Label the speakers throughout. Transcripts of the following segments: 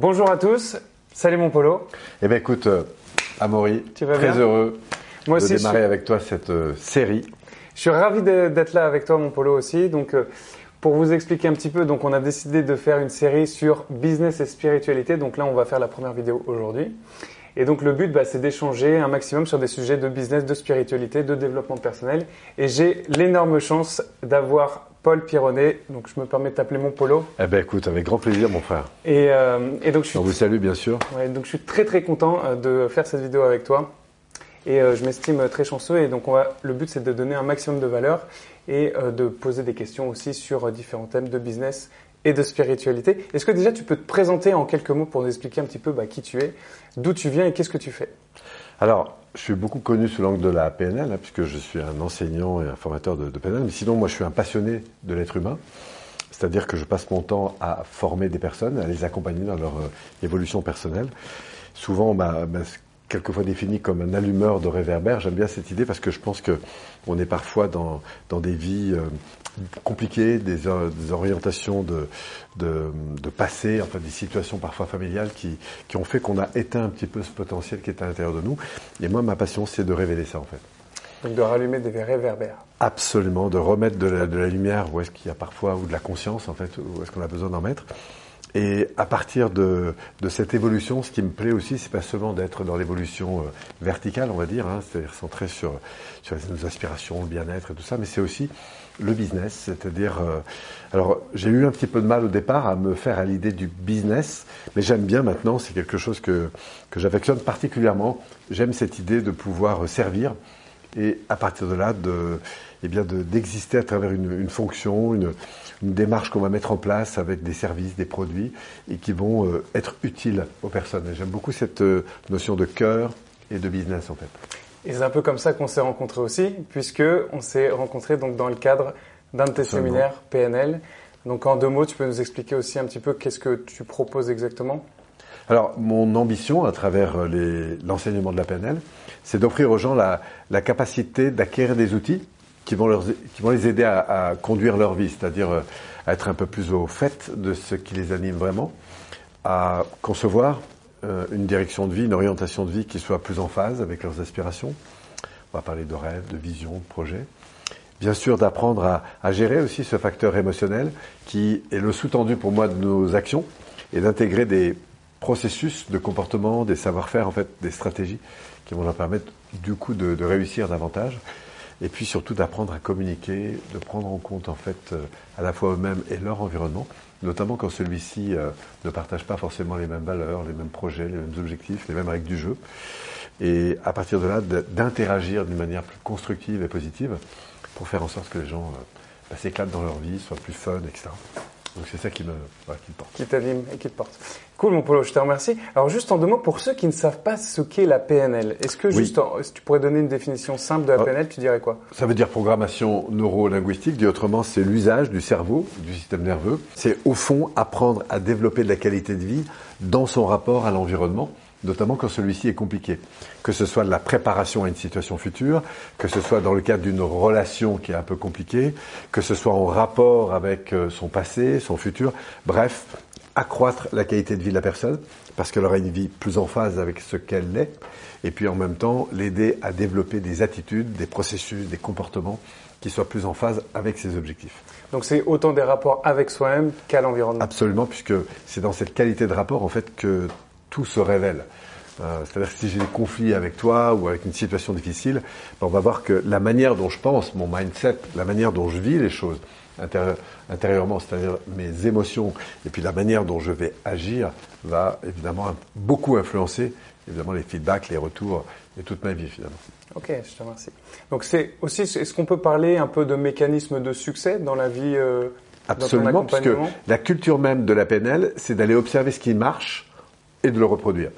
Speaker 1: Bonjour à tous, salut mon Polo.
Speaker 2: Eh bien écoute, euh, Amaury,
Speaker 1: Tu vas
Speaker 2: très
Speaker 1: bien?
Speaker 2: heureux
Speaker 1: Moi
Speaker 2: de
Speaker 1: aussi, je
Speaker 2: démarrer
Speaker 1: suis,
Speaker 2: avec toi cette euh, série.
Speaker 1: je suis ravi d'être là avec toi mon Polo aussi. Donc, euh, pour vous expliquer un petit peu, donc on a décidé de faire une série sur business et spiritualité. Donc là, on va faire la première vidéo aujourd'hui. Et donc le but, bah, c'est d'échanger un maximum sur des sujets de business, de spiritualité, de développement personnel. Et j'ai l'énorme chance d'avoir Paul Pironnet. Donc je me permets de t'appeler mon Polo.
Speaker 2: Eh bien écoute, avec grand plaisir mon frère.
Speaker 1: Et, euh, et donc je suis
Speaker 2: On vous salue bien sûr.
Speaker 1: Ouais, donc je suis très très content euh, de faire cette vidéo avec toi et euh, je m'estime très chanceux et donc on va, le but c'est de donner un maximum de valeur et euh, de poser des questions aussi sur différents thèmes de business et de spiritualité. Est-ce que déjà tu peux te présenter en quelques mots pour nous expliquer un petit peu bah, qui tu es, d'où tu viens et qu'est-ce que tu fais?
Speaker 2: Alors, je suis beaucoup connu sous l'angle de la PNL, hein, puisque je suis un enseignant et un formateur de, PNL, mais sinon moi je suis un passionné de l'être humain. C'est-à-dire que je passe mon temps à former des personnes, à les accompagner dans leur euh, évolution personnelle. Souvent, m'a m'a quelquefois défini comme un allumeur de réverbère. J'aime bien cette idée parce que je pense que on est parfois dans, dans des vies euh, compliquées, des, des orientations de, de, de passé, enfin des situations parfois familiales qui, qui ont fait qu'on a éteint un petit peu ce potentiel qui est à l'intérieur de nous. Et moi, ma passion, c'est de révéler ça en fait.
Speaker 1: Donc de rallumer des réverbères.
Speaker 2: Absolument, de remettre de la, de la lumière où est-ce qu'il y a parfois, ou de la conscience en fait, où est-ce qu'on a besoin d'en mettre. Et à partir de, de cette évolution, ce qui me plaît aussi, c'est pas seulement d'être dans l'évolution euh, verticale, on va dire, hein, c'est-à-dire centré sur, sur nos aspirations, le bien-être et tout ça, mais c'est aussi le business, c'est-à-dire, euh, alors j'ai eu un petit peu de mal au départ à me faire à l'idée du business, mais j'aime bien maintenant, c'est quelque chose que, que j'affectionne particulièrement. J'aime cette idée de pouvoir servir et à partir de là, de, eh bien, de- d'exister à travers une, une fonction, une, une démarche qu'on va mettre en place avec des services, des produits, et qui vont euh, être utiles aux personnes. J'aime beaucoup cette euh, notion de cœur et de business en fait.
Speaker 1: Et c'est un peu comme ça qu'on s'est rencontrés aussi, puisque on s'est rencontrés donc dans le cadre d'un de tes
Speaker 2: Absolument.
Speaker 1: séminaires PNL. Donc en deux mots, tu peux nous expliquer aussi un petit peu qu'est-ce que tu proposes exactement?
Speaker 2: Alors, mon ambition à travers euh, l'enseignement de la PNL, c'est d'offrir aux gens la, la capacité d'acquérir des outils qui vont, les aider à, conduire leur vie, c'est-à-dire euh, à être un peu plus au fait de ce qui les anime vraiment, à concevoir euh, une direction de vie, une orientation de vie qui soit plus en phase avec leurs aspirations. On va parler de rêve, de vision, de projet. Bien sûr, d'apprendre à, gérer aussi ce facteur émotionnel qui est le sous-tendu pour moi de nos actions et d'intégrer des processus de comportement, des savoir-faire, en fait, des stratégies qui vont leur permettre du coup de réussir davantage. Et puis surtout d'apprendre à communiquer, de prendre en compte en fait euh, à la fois eux-mêmes et leur environnement, notamment quand celui-ci euh, ne partage pas forcément les mêmes valeurs, les mêmes projets, les mêmes objectifs, les mêmes règles du jeu. Et à partir de là, d'interagir d'une manière plus constructive et positive pour faire en sorte que les gens euh, bah, s'éclatent dans leur vie, soient plus fun, etc. Donc c'est ça qui me, qui me porte.
Speaker 1: qui t'anime et qui te porte. Cool mon Polo, je te remercie. Alors juste en deux mots, pour ceux qui ne savent pas ce qu'est la PNL, est-ce que
Speaker 2: Oui.
Speaker 1: juste, en- si tu pourrais donner une définition simple de la
Speaker 2: Ah.
Speaker 1: PNL, tu dirais quoi?
Speaker 2: Ça veut dire programmation neuro-linguistique, dit autrement, c'est l'usage du cerveau, du système nerveux. C'est au fond apprendre à développer de la qualité de vie dans son rapport à l'environnement, notamment quand celui-ci est compliqué. Que ce soit de la préparation à une situation future, que ce soit dans le cadre d'une relation qui est un peu compliquée, que ce soit en rapport avec euh, son passé, son futur. Bref, accroître la qualité de vie de la personne parce qu'elle aura une vie plus en phase avec ce qu'elle est et puis en même temps l'aider à développer des attitudes, des processus, des comportements qui soient plus en phase avec ses objectifs.
Speaker 1: Donc c'est autant des rapports avec soi-même qu'à l'environnement.
Speaker 2: Absolument, puisque c'est dans cette qualité de rapport en fait que tout se révèle. Euh, C'est-à-dire que si j'ai des conflits avec toi ou avec une situation difficile, ben, on va voir que la manière dont je pense, mon mindset, la manière dont je vis les choses intérie- intérieurement, c'est-à-dire mes émotions, et puis la manière dont je vais agir, va évidemment beaucoup influencer évidemment les feedbacks, les retours et toute ma vie finalement.
Speaker 1: Ok, je te remercie. Donc c'est aussi, est-ce qu'on peut parler un peu de mécanisme de succès dans la vie euh, dans ton
Speaker 2: Absolument, puisque
Speaker 1: accompagnement?
Speaker 2: la culture même de la PNL, c'est d'aller observer ce qui marche et de le reproduire.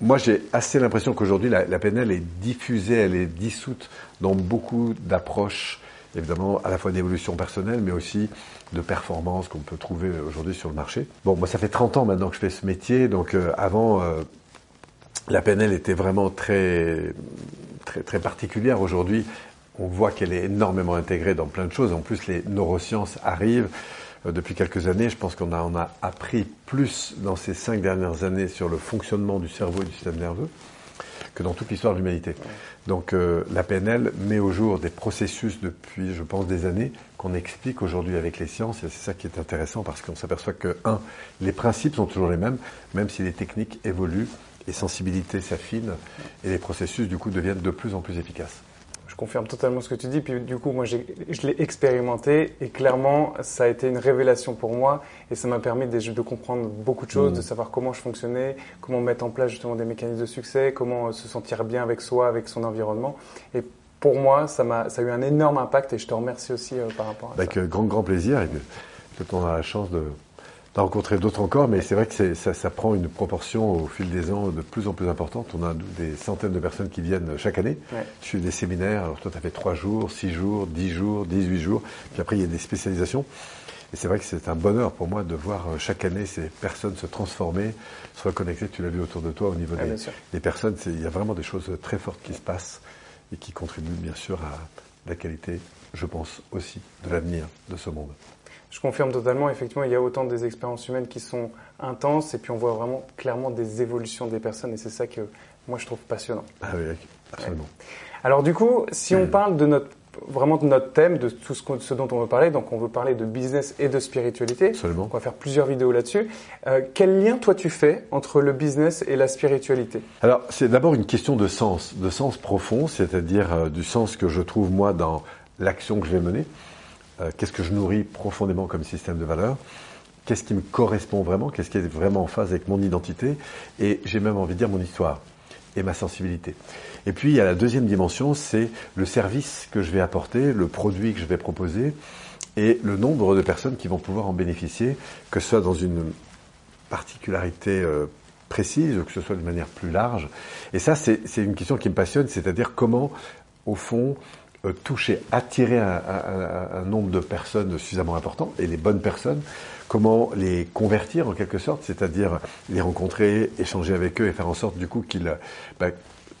Speaker 2: Moi, j'ai assez l'impression qu'aujourd'hui, la, PNL est diffusée, elle est dissoute dans beaucoup d'approches, évidemment, à la fois d'évolution personnelle, mais aussi de performance qu'on peut trouver aujourd'hui sur le marché. Bon, moi, ça fait 30 ans maintenant que je fais ce métier, donc euh, avant, euh, la PNL était vraiment très, très, très particulière. Aujourd'hui, on voit qu'elle est énormément intégrée dans plein de choses. En plus, les neurosciences arrivent. Depuis quelques années. Je pense qu'on a, on a appris plus dans ces cinq dernières années sur le fonctionnement du cerveau et du système nerveux que dans toute l'histoire de l'humanité. Donc euh, la PNL met au jour des processus depuis, je pense, des années qu'on explique aujourd'hui avec les sciences. Et c'est ça qui est intéressant parce qu'on s'aperçoit que, un, les principes sont toujours les mêmes, même si les techniques évoluent, les sensibilités s'affinent et les processus, du coup, deviennent de plus en plus efficaces.
Speaker 1: Je confirme totalement ce que tu dis. Puis du coup, moi, je l'ai expérimenté et clairement, ça a été une révélation pour moi et ça m'a permis de, de, comprendre beaucoup de choses, mmh. de savoir comment je fonctionnais, comment mettre en place justement des mécanismes de succès, comment euh, se sentir bien avec soi, avec son environnement. Et pour moi, ça, a, ça a eu un énorme impact et je te remercie aussi euh, par rapport à
Speaker 2: avec
Speaker 1: ça.
Speaker 2: Avec grand, grand plaisir. Et peut-être on a la chance de, d'en rencontrer d'autres encore, mais c'est vrai que ça, ça, prend une proportion au fil des ans de plus en plus importante. On a des centaines de personnes qui viennent chaque année. Ouais. Je suis des séminaires. Alors toi, tu as fait 3 jours, 6 jours, 10 jours, 18 jours. Puis après, il y a des spécialisations. Et c'est vrai que c'est un bonheur pour moi de voir euh, chaque année ces personnes se transformer, se reconnecter. Tu l'as vu autour de toi au niveau des, des, personnes. Il y a vraiment des choses très fortes qui se passent et qui contribuent bien sûr à la qualité, je pense aussi, de l'avenir de ce monde.
Speaker 1: Je confirme totalement, effectivement, il y a autant des expériences humaines qui sont intenses et puis on voit vraiment clairement des évolutions des personnes et c'est ça que moi je trouve passionnant.
Speaker 2: Ah oui, absolument.
Speaker 1: Alors du coup, si on parle de notre vraiment de notre thème, de tout ce, ce, dont on veut parler, donc on veut parler de business et de spiritualité.
Speaker 2: Absolument.
Speaker 1: On va faire plusieurs vidéos là-dessus. Euh, quel lien toi tu fais entre le business et la spiritualité?
Speaker 2: Alors c'est d'abord une question de sens, de sens profond, c'est-à-dire euh, du sens que je trouve moi dans l'action que je vais mener. Euh, qu'est-ce que je nourris profondément comme système de valeurs, qu'est-ce qui me correspond vraiment, qu'est-ce qui est vraiment en phase avec mon identité, et j'ai même envie de dire mon histoire et ma sensibilité. Et puis il y a la deuxième dimension, c'est le service que je vais apporter, le produit que je vais proposer, et le nombre de personnes qui vont pouvoir en bénéficier, que ce soit dans une particularité euh, précise, ou que ce soit de manière plus large. Et ça, c'est une question qui me passionne, c'est-à-dire comment, au fond, toucher, attirer un, un, un, nombre de personnes suffisamment important, et les bonnes personnes, comment les convertir en quelque sorte, c'est-à-dire les rencontrer, échanger avec eux et faire en sorte du coup qu'ils, bah,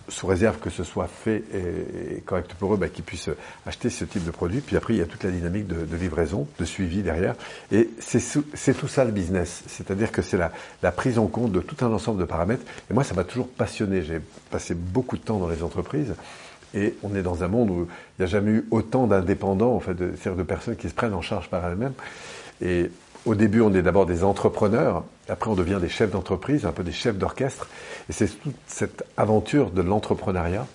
Speaker 2: sous réserve que ce soit fait et, correct pour eux, bah, qu'ils puissent acheter ce type de produit. Puis après, il y a toute la dynamique de, de livraison, de suivi derrière. Et c'est tout ça le business. C'est-à-dire que c'est la, la, prise en compte de tout un ensemble de paramètres. Et moi, ça m'a toujours passionné. J'ai passé beaucoup de temps dans les entreprises. Et on est dans un monde où il n'y a jamais eu autant d'indépendants, en fait, c'est-à-dire de personnes qui se prennent en charge par elles-mêmes. Et au début, on est d'abord des entrepreneurs, après on devient des chefs d'entreprise, un peu des chefs d'orchestre. Et c'est toute cette aventure de l'entrepreneuriat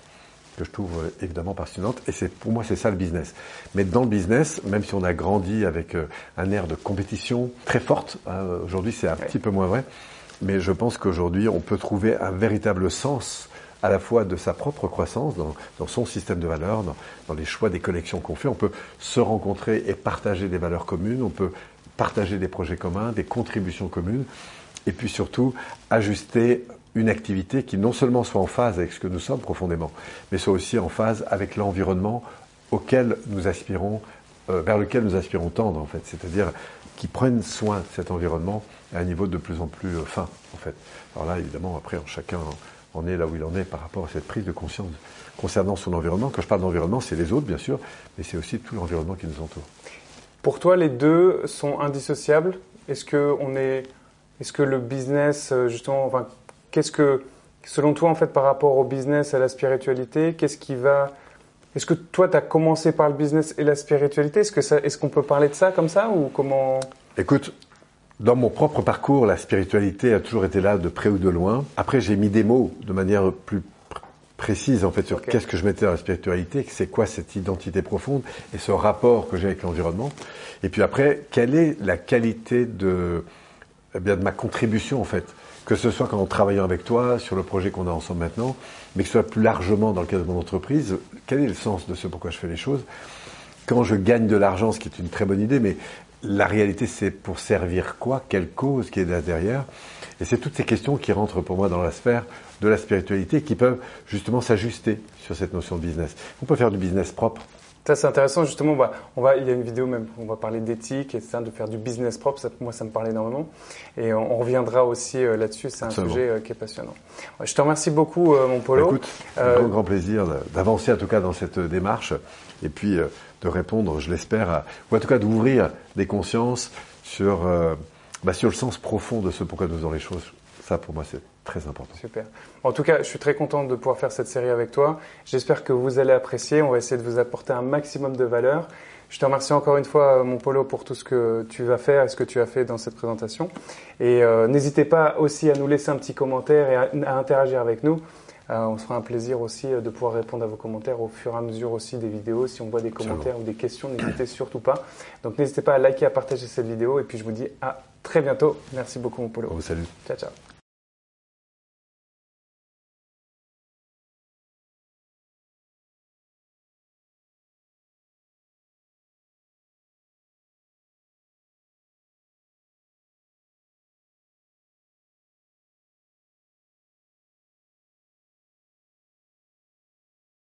Speaker 2: que je trouve euh, évidemment passionnante. Et c'est pour moi, c'est ça le business. Mais dans le business, même si on a grandi avec euh, un air de compétition très forte, hein, aujourd'hui c'est un petit peu moins vrai, mais je pense qu'aujourd'hui on peut trouver un véritable sens à la fois de sa propre croissance, dans, son système de valeurs, dans, dans les choix des collections qu'on fait. On peut se rencontrer et partager des valeurs communes, on peut partager des projets communs, des contributions communes, et puis surtout ajuster une activité qui non seulement soit en phase avec ce que nous sommes profondément, mais soit aussi en phase avec l'environnement auquel nous aspirons, euh, vers lequel nous aspirons tendre en fait, c'est-à-dire qui prennent soin de cet environnement à un niveau de plus en plus euh, fin en fait. Alors là évidemment après chacun on est là où il en est par rapport à cette prise de conscience concernant son environnement. Quand je parle d'environnement, c'est les autres, bien sûr, mais c'est aussi tout l'environnement qui nous entoure.
Speaker 1: Pour toi, les deux sont indissociables? Est-ce que on est, est-ce que le business, euh, justement, enfin, qu'est-ce que, selon toi, en fait, par rapport au business à la spiritualité, qu'est-ce qui va est-ce que toi, tu as commencé par le business et la spiritualité? Est-ce que ça, est-ce qu'on peut parler de ça comme ça ou comment?
Speaker 2: Écoute, dans mon propre parcours, la spiritualité a toujours été là de près ou de loin. Après, j'ai mis des mots de manière plus précise en fait sur qu'est-ce que je mettais dans la spiritualité, c'est quoi cette identité profonde et ce rapport que j'ai avec l'environnement. Et puis après, quelle est la qualité de, eh bien, de ma contribution en fait, que ce soit quand on travaillant avec toi sur le projet qu'on a ensemble maintenant, mais que ce soit plus largement dans le cadre de mon entreprise, quel est le sens de ce pourquoi je fais les choses? Quand je gagne de l'argent, ce qui est une très bonne idée, mais la réalité, c'est pour servir quoi Quelle cause qui est derrière Et c'est toutes ces questions qui rentrent pour moi dans la sphère de la spiritualité qui peuvent justement s'ajuster sur cette notion de business. On peut faire du business propre.
Speaker 1: Ça, c'est intéressant, justement. Bah, on va, il y a une vidéo même, on va parler d'éthique et de faire du business propre. Ça, moi, ça me parle énormément. Et on, reviendra aussi euh, là-dessus. C'est un sujet euh, qui est passionnant. Je te remercie beaucoup, euh, mon Polo.
Speaker 2: Bah, écoute, un grand, plaisir d'avancer en tout cas dans cette démarche et puis de répondre, je l'espère, ou en tout cas d'ouvrir des consciences sur, euh, bah, sur le sens profond de ce pourquoi nous faisons les choses. Ça, pour moi, c'est très important.
Speaker 1: Super. En tout cas, je suis très content de pouvoir faire cette série avec toi. J'espère que vous allez apprécier. On va essayer de vous apporter un maximum de valeur. Je te remercie encore une fois, mon Polo, pour tout ce que tu vas faire et ce que tu as fait dans cette présentation. Et euh, n'hésitez pas aussi à nous laisser un petit commentaire et à, interagir avec nous. Euh, on se fera un plaisir aussi euh, de pouvoir répondre à vos commentaires au fur et à mesure aussi des vidéos. Si on voit des commentaires ou des questions, n'hésitez surtout pas. Donc n'hésitez pas à liker, à partager cette vidéo. Et puis je vous dis à très bientôt. Merci beaucoup, mon Polo.
Speaker 2: salut.
Speaker 1: Ciao, ciao.